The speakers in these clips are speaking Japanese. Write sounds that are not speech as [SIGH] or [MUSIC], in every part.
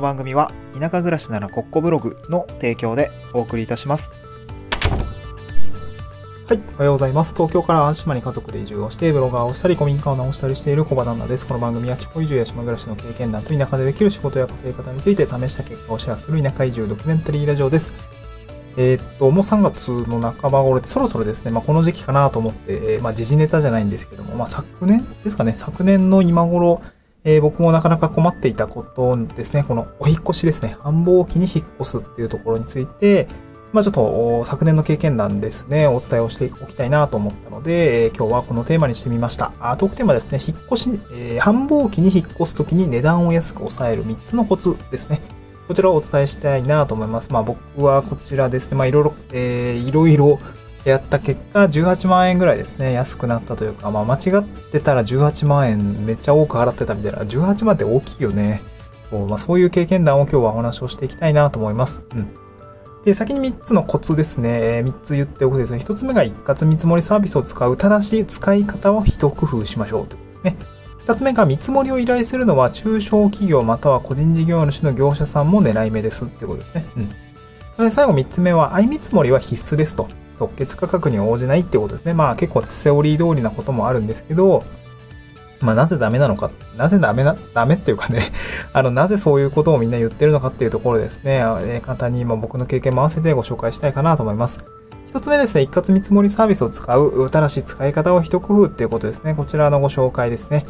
の番組は田舎暮らしならコッコブログの提供でお送りいたします。はい。おはようございます。東京から淡島に家族で移住をして、ブロガーをしたり、古民家を直したりしている小場旦那です。この番組は地方移住や島暮らしの経験談と田舎でできる仕事や稼ぎ方について試した結果をシェアする田舎移住ドキュメンタリーラジオです。えーっと、もう3月の半ば頃で、そろそろですね、まあ、この時期かなと思って、まあ、時事ネタじゃないんですけども、まあ、昨年ですかね、昨年の今頃、えー僕もなかなか困っていたことですね、このお引越しですね、繁忙期に引っ越すっていうところについて、まあちょっと昨年の経験談ですね、お伝えをしておきたいなと思ったので、えー今日はこのテーマにしてみました。あトークテーマですね、引っ越し、えー繁忙期に引っ越すときに値段を安く抑える3つのコツですね。こちらをお伝えしたいなと思います。まあ僕はこちらですね、まあいろいろ、えーいろいろやった結果、18万円ぐらいですね、安くなったというか、まあ間違ってたら18万円めっちゃ多く払ってたみたいな、18万って大きいよね。そう、まあそういう経験談を今日はお話をしていきたいなと思います。うん。で、先に3つのコツですね。え3つ言っておくとですね。1つ目が一括見積もりサービスを使う正し使い方を一工夫しましょうということですね。2つ目が見積もりを依頼するのは中小企業または個人事業主の業者さんも狙い目ですっていうことですね。うん。それで最後3つ目は相見積もりは必須ですと。即決価格に応じないってことですね。まあ結構セオリー通りなこともあるんですけど、まあなぜダメなのか、なぜダメな、ダメっていうかね、[LAUGHS] あの、なぜそういうことをみんな言ってるのかっていうところですね、えー簡単に今僕の経験も合わせてご紹介したいかなと思います。一つ目ですね、一括見積もりサービスを使う、ただし使い方を一工夫っていうことですね。こちらのご紹介ですね。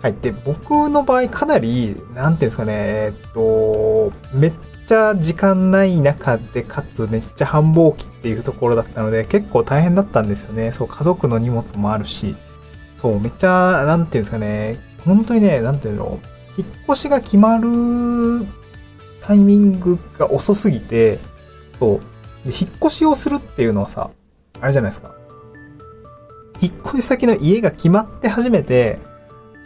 はい。で、僕の場合かなり、なんていうんですかね、えーっと、めっちゃ時間ない中で、かつめっちゃ繁忙期っていうところだったので、結構大変だったんですよね。そう、家族の荷物もあるし、そう、めっちゃ、なんていうんですかね、本当にね、なんていうの、引っ越しが決まるタイミングが遅すぎて、そう、で引っ越しをするっていうのはさ、あれじゃないですか。引っ越し先の家が決まって初めて、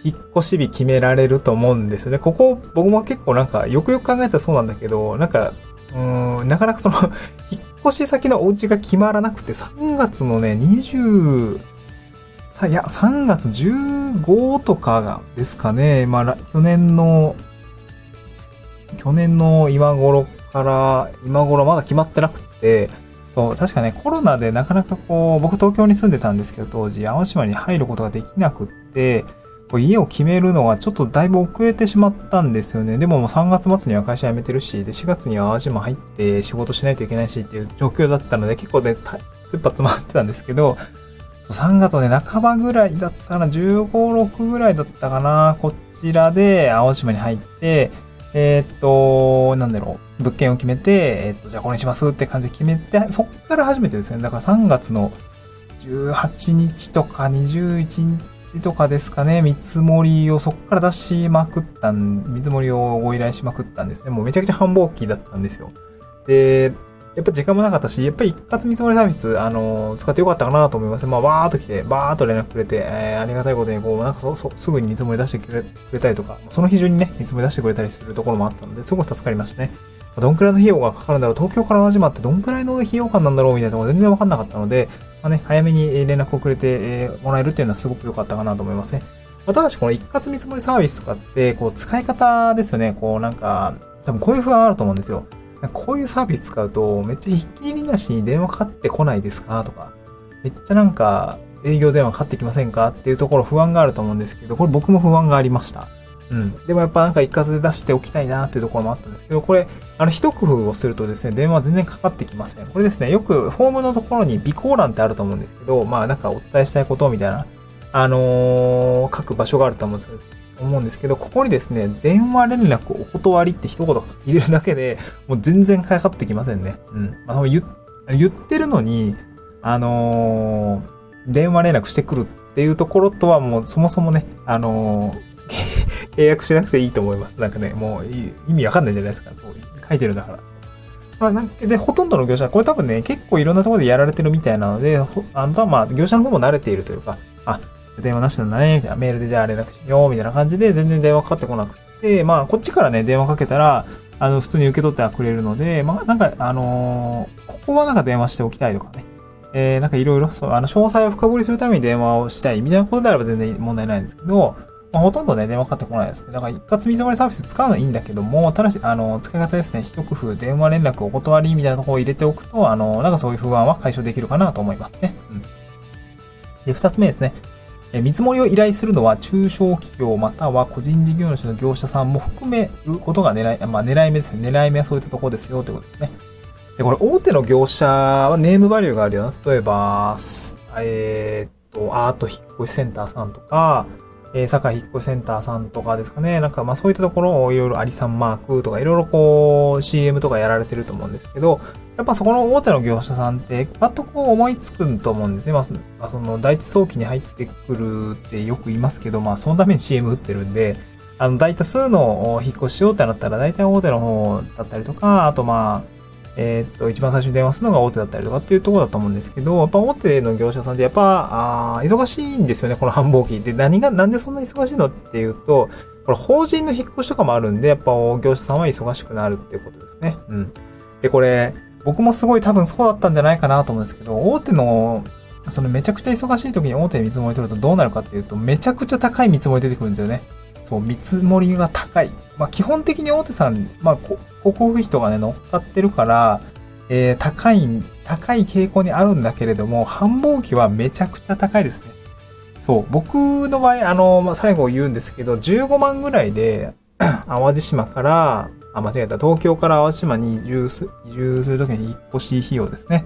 引っ越し日決められると思うんですよね。ここ、僕も結構なんか、よくよく考えたらそうなんだけど、なんか、うーん、なかなかその、[LAUGHS] 引っ越し先のお家が決まらなくて、3月のね、20、いや、3月15とかがですかね。まあ、去年の、去年の今頃から、今頃まだ決まってなくて、そう、確かね、コロナでなかなかこう、僕東京に住んでたんですけど、当時、淡島に入ることができなくって、家を決めるのがちょっとだいぶ遅れてしまったんですよね。でももう3月末には会社辞めてるし、で、4月には淡島入って仕事しないといけないしっていう状況だったので、結構ね、た切羽詰まってたんですけど、そう3月のね、半ばぐらいだったかな、15、6ぐらいだったかな、こちらで青島に入って、えーっと、なんだろう、物件を決めて、えーっと、じゃあこれにしますって感じで決めて、そっから初めてですね。だから3月の18日とか21日とかですかね、見積もりをそっから出しまくったん、見積もりをご依頼しまくったんですね。もうめちゃくちゃ繁忙期だったんですよ。で、やっぱ時間もなかったし、やっぱり一括見積もりサービス、あの、使ってよかったかなと思います。まあ、わーっと来て、バーっと連絡くれて、えーありがたいことに、こう、なんかそ、そ、すぐに見積もり出してくれくれたりとか、その日中にね、見積もり出してくれたりするところもあったので、すごく助かりましたね。どんくらいの費用がかかるんだろう、東京から始まってどんくらいの費用感なんだろうみたいなところ全然わかんなかったので、まあね、早めに連絡をくれてもらえるっていうのはすごく良かったかなと思いますね。まあ、ただし、この一括見積もりサービスとかって、こう、使い方ですよね。こう、なんか、多分こういう不安あると思うんですよ。こういうサービス使うと、めっちゃひっきりなしに電話かかってこないですかとか、めっちゃなんか、営業電話かかってきませんかっていうところ不安があると思うんですけど、これ僕も不安がありました。うん。でもやっぱなんか一括で出しておきたいなっていうところもあったんですけど、これ、あの、一工夫をするとですね、電話全然かかってきません。これですね、よくフォームのところに備考欄ってあると思うんですけど、まあなんかお伝えしたいことみたいな、あのー書く場所があると思うんですけど、思うんですけど、ここにですね、電話連絡お断りって一言入れるだけで、もう全然かかってきませんね。うん。まあ、言っ言ってるのに、あのー電話連絡してくるっていうところとはもうそもそもね、あのー契約しなくていいと思います。なんかね、もう意味わかんないじゃないですか。そう書いてるんだから。まあ、なんかで、ほとんどの業者、これ多分ね、結構いろんなところでやられてるみたいなので、あのとはまあ、業者の方も慣れているというか、あ、電話なしなんだね、みたいな、メールでじゃあ連絡しよう、みたいな感じで、全然電話かかってこなくて、まあ、こっちからね、電話かけたら、あの、普通に受け取ってはくれるので、まあ、なんか、あのーここはなんか電話しておきたいとかね。えー、なんかいろいろ、そう、あの、詳細を深掘りするために電話をしたいみたいなことであれば全然問題ないんですけど、まあ、ほとんどね、電話かかってこないですね。だから一括見積もりサービス使うのはいいんだけども、ただし、あの、使い方ですね、一工夫、電話連絡お断りみたいなところを入れておくと、あの、なんかそういう不安は解消できるかなと思いますね。うん。で、二つ目ですね。え見積もりを依頼するのは中小企業または個人事業主の業者さんも含めることが狙い、まあ狙い目ですね。狙い目はそういったところですよということですね。で、これ大手の業者はネームバリューがあるよな。例えば、えー、っと、アート引越しセンターさんとか、えー、坂引越しセンターさんとかですかね。なんかまあそういったところをいろいろアリさんマークとかいろいろこう CM とかやられてると思うんですけど、やっぱそこの大手の業者さんって、パッとこう思いつくと思うんですね。まあ、その第一早期に入ってくるってよく言いますけど、まあそのために CM 打ってるんで、あの大多数の引っ越ししようってなったら大体大手の方だったりとか、あとまあ、えー、っと、一番最初に電話するのが大手だったりとかっていうとこだと思うんですけど、やっぱ大手の業者さんってやっぱ、あ忙しいんですよね、この繁忙期。で、何が、なんでそんな忙しいのっていうと、これ法人の引っ越しとかもあるんで、やっぱ業者さんは忙しくなるっていうことですね。うん。で、これ、僕もすごい多分そうだったんじゃないかなと思うんですけど、大手の、そのめちゃくちゃ忙しい時に大手に見積もり取るとどうなるかっていうと、めちゃくちゃ高い見積もり出てくるんですよね。そう、見積もりが高い。まあ基本的に大手さん、まあ広告費とかね、乗っかってるから、えー、高い、高い傾向にあるんだけれども、繁忙期はめちゃくちゃ高いですね。そう、僕の場合、あの、まあ、最後言うんですけど、15万ぐらいで、[CLEARS THROAT] 淡路島から、あ、間違えた、東京から淡路島に移住す移住するときに引っ越し費用ですね。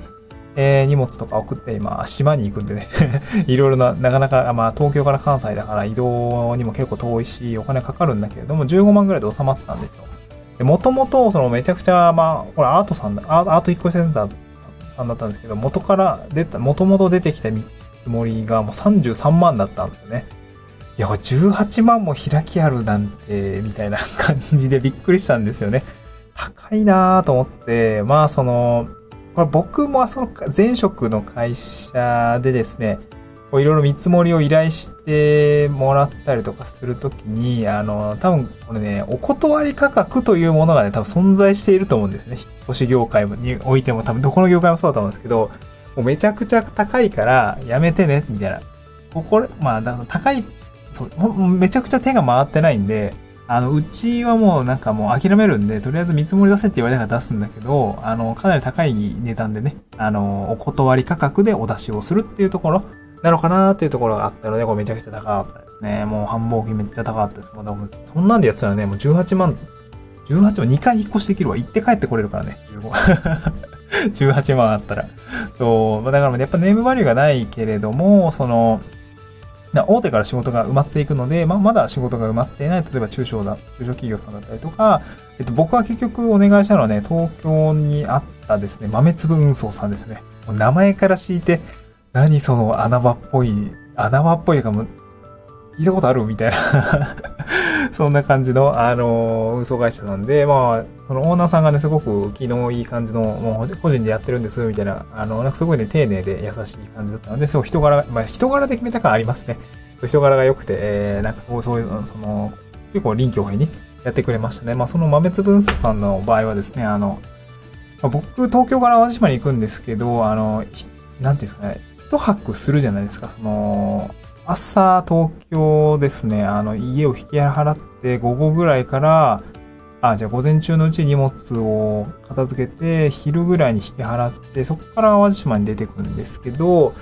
えー、荷物とか送って今、島に行くんでね [LAUGHS] いろいろな、なかなか、まあ、東京から関西だから移動にも結構遠いし、お金かかるんだけれども、15万ぐらいで収まったんですよ。もともと、そのめちゃくちゃ、まあ、これアートさんだ、アート引っ越しセンターさんだったんですけど、元から出た、もともと出てきた見積もりがもう33万だったんですよね。いや、18万も開きあるなんて、みたいな感じでびっくりしたんですよね。高いなぁと思って、まあその、これ僕もその前職の会社でですね、いろいろ見積もりを依頼してもらったりとかするときに、あの、多分これね、お断り価格というものがね、多分存在していると思うんですね。引っ越し業界においても多分どこの業界もそうだと思うんですけど、もうめちゃくちゃ高いからやめてね、みたいな。ここ、まあ、高い、そう、めちゃくちゃ手が回ってないんで、あの、うちはもうなんかもう諦めるんで、とりあえず見積もり出せって言われたら出すんだけど、あの、かなり高い値段でね、あの、お断り価格でお出しをするっていうところ、なのかなっていうところがあったので、これめちゃくちゃ高かったですね。もう繁忙期めっちゃ高かったです。もうそんなんでやったらね、もう18万、18万2回引っ越しできるわ。行って帰ってこれるからね、15 18 [LAUGHS] 万あったら。そう。だからやっぱネームバリューがないけれども、その、大手から仕事が埋まっていくので、まあ、まだ仕事が埋まっていない、例えば中小だ、中小企業さんだったりとか、えっと、僕は結局お願いしたのはね、東京にあったですね、豆粒運送さんですね。名前から敷いて、何その穴場っぽい、穴場っぽいかも、聞いたことあるみたいな [LAUGHS] そんな感じの、あの、運送会社なんで、まあ、そのオーナーさんがね、すごく気のいい感じの、もう個人でやってるんです、みたいな、あの、なんかすごいね、丁寧で優しい感じだったので、そう、人柄、まあ、人柄で決めた感ありますね。人柄が良くて、えー、なんかそう、そういう、その、結構臨機応変にやってくれましたね。まあ、その豆粒運送さんの場合はですね、あの、まあ、僕、東京から淡路島に行くんですけど、あの、なんていうんですかね、一泊するじゃないですか。その、朝東京ですね、あの、家を引き払って午後ぐらいから、あ、じゃあ午前中のうちに荷物を片付けて、昼ぐらいに引き払って、そこから淡路島に出てくるんですけど、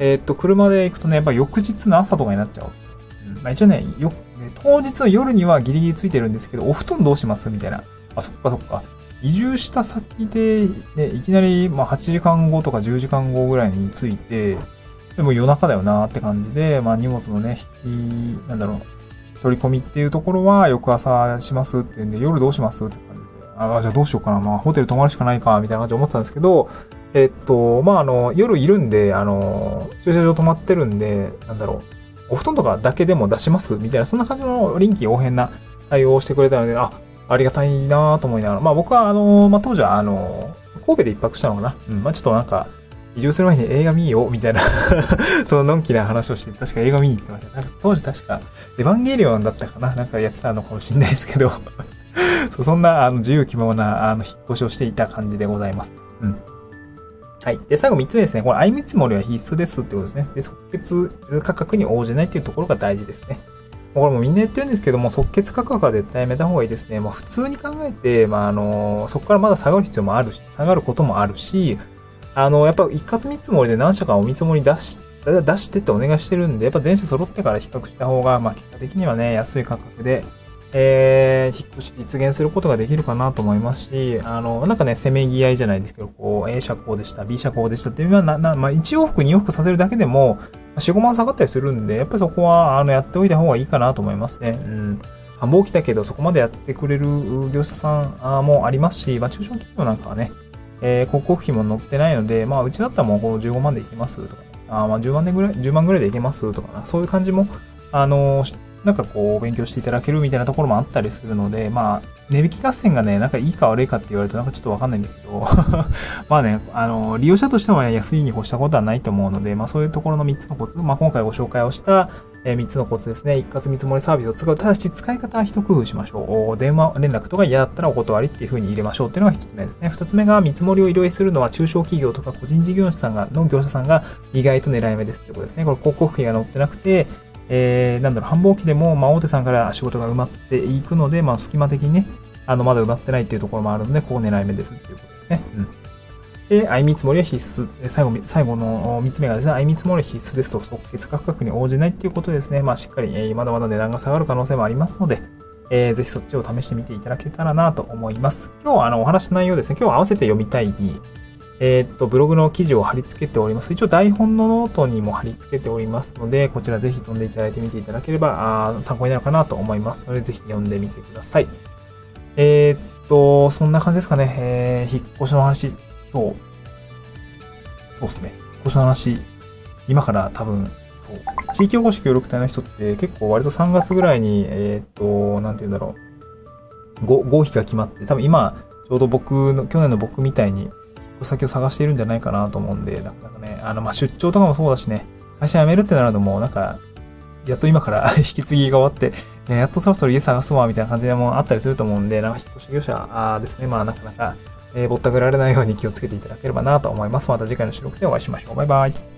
えー、っと、車で行くとね、やっぱ翌日の朝とかになっちゃうんですよ。うん、まあ、一応ね、よね、当日の夜にはギリギリついてるんですけど、お布団どうしますみたいな。あ、そっかそっか。移住した先で、ね、いきなり、まあ、8時間後とか10時間後ぐらいに着いて、でも夜中だよなって感じで、まあ、荷物のね、引き、なんだろう、取り込みっていうところは翌朝しますっていうんで、夜どうしますって感じで、ああ、じゃあどうしようかな。まあ、ホテル泊まるしかないか、みたいな感じで思ってたんですけど、えっと、まあ、あの、夜いるんで、あの、駐車場止まってるんで、なんだろう、お布団とかだけでも出しますみたいな、そんな感じの臨機応変な対応をしてくれたので、あ、ありがたいなと思いながら、まあ僕はあの、まあ当時はあの、神戸で一泊したのかなうん、まあちょっとなんか、移住する前に映画見ようみたいな [LAUGHS] そののんきな話をして、確か映画見に行ってました。なんか当時確か、エヴァンゲリオンだったかななんかやってたのかもしれないですけど [LAUGHS] そうそんなあの自由気ままなあの引っ越しをしていた感じでございます。うん。はい。で、最後3つ目ですね。これ、相見積もりは必須ですってことですね。で、即決価格に応じないっていうところが大事ですね。これもみんな言ってるんですけども、即決価格は絶対やめた方がいいですね。まあ普通に考えて、まああの、そこからまだ下がる必要もあるし、下がることもあるし、あの、やっぱ一括見積もりで何社かお見積もり出し、出してってお願いしてるんで、やっぱ全社揃ってから比較した方が、まあ結果的にはね、安い価格で、えー、引っ越し実現することができるかなと思いますし、あの、なんかね、せめぎ合いじゃないですけど、こう、A 社こうでした、B 社こうでしたっていうのは、な、な、まあ、1往復2往復させるだけでも、4、5万下がったりするんで、やっぱりそこは、あの、やっておいた方がいいかなと思いますね。うん。繁忙期だけど、そこまでやってくれる業者さんもありますし、まあ、中小企業なんかはね、えー、広告費も載ってないので、まあ、うちだったらもうこの15万でいけますとかね、あまあ、10万でぐらい、10万ぐらいでいけますとかそういう感じも、あのー、なんかこう、勉強していただけるみたいなところもあったりするので、まあ、値引き合戦がね、なんかいいか悪いかって言われるとなんかちょっとわかんないんだけど [LAUGHS] まあね、あの、利用者としては安いに越したことはないと思うので、まあそういうところの3つのコツ、まあ今回ご紹介をした、え3つのコツですね。一括見積もりサービスを使う。ただし使い方は一工夫しましょう。電話連絡とか嫌だったらお断りっていう風に入れましょうっていうのが1つ目ですね。2つ目が見積もりを依頼するのは中小企業とか個人事業者さんが、の業者さんが意外と狙い目ですってことですね。これ広告費が載ってなくて、えー、なんだろう、繁忙期でも、まあ、大手さんから仕事が埋まっていくので、まあ、隙間的にね、あの、まだ埋まってないっていうところもあるので、こう狙い目ですっていうことですね。うん。で、相見積もりは必須。最後、最後の3つ目がですね、相見積もりは必須ですと、即決価格に応じないっていうことですね。まあ、しっかり、えー、まだまだ値段が下がる可能性もありますので、えー、ぜひそっちを試してみていただけたらなと思います。今日はあの、お話の内容ですね、今日は合わせて読みたいに、えー、っと、ブログの記事を貼り付けております。一応台本のノートにも貼り付けておりますので、こちらぜひ飛んでいただいてみていただければ、あ参考になるかなと思います。ので、ぜひ読んでみてください。えー、っと、そんな感じですかね。えー、引っ越しの話。そう。そうですね。引っ越しの話。今から多分、そう。地域おこし協力隊の人って結構割と3月ぐらいに、えー、っと、なんて言うんだろう。合否が決まって、多分今、ちょうど僕の、去年の僕みたいに、先を探しているんじゃないかなと思うんで、なかなかね、あの、ま、出張とかもそうだしね、会社辞めるってなるともうなんか、やっと今から [LAUGHS] 引き継ぎが終わって、ね、やっとそろそろ家探すわ、みたいな感じでもあったりすると思うんで、なんか引っ越し業者あですね、まあなかなか、えー、ぼったくられないように気をつけていただければなと思います。また次回の収録でお会いしましょう。バイバイ。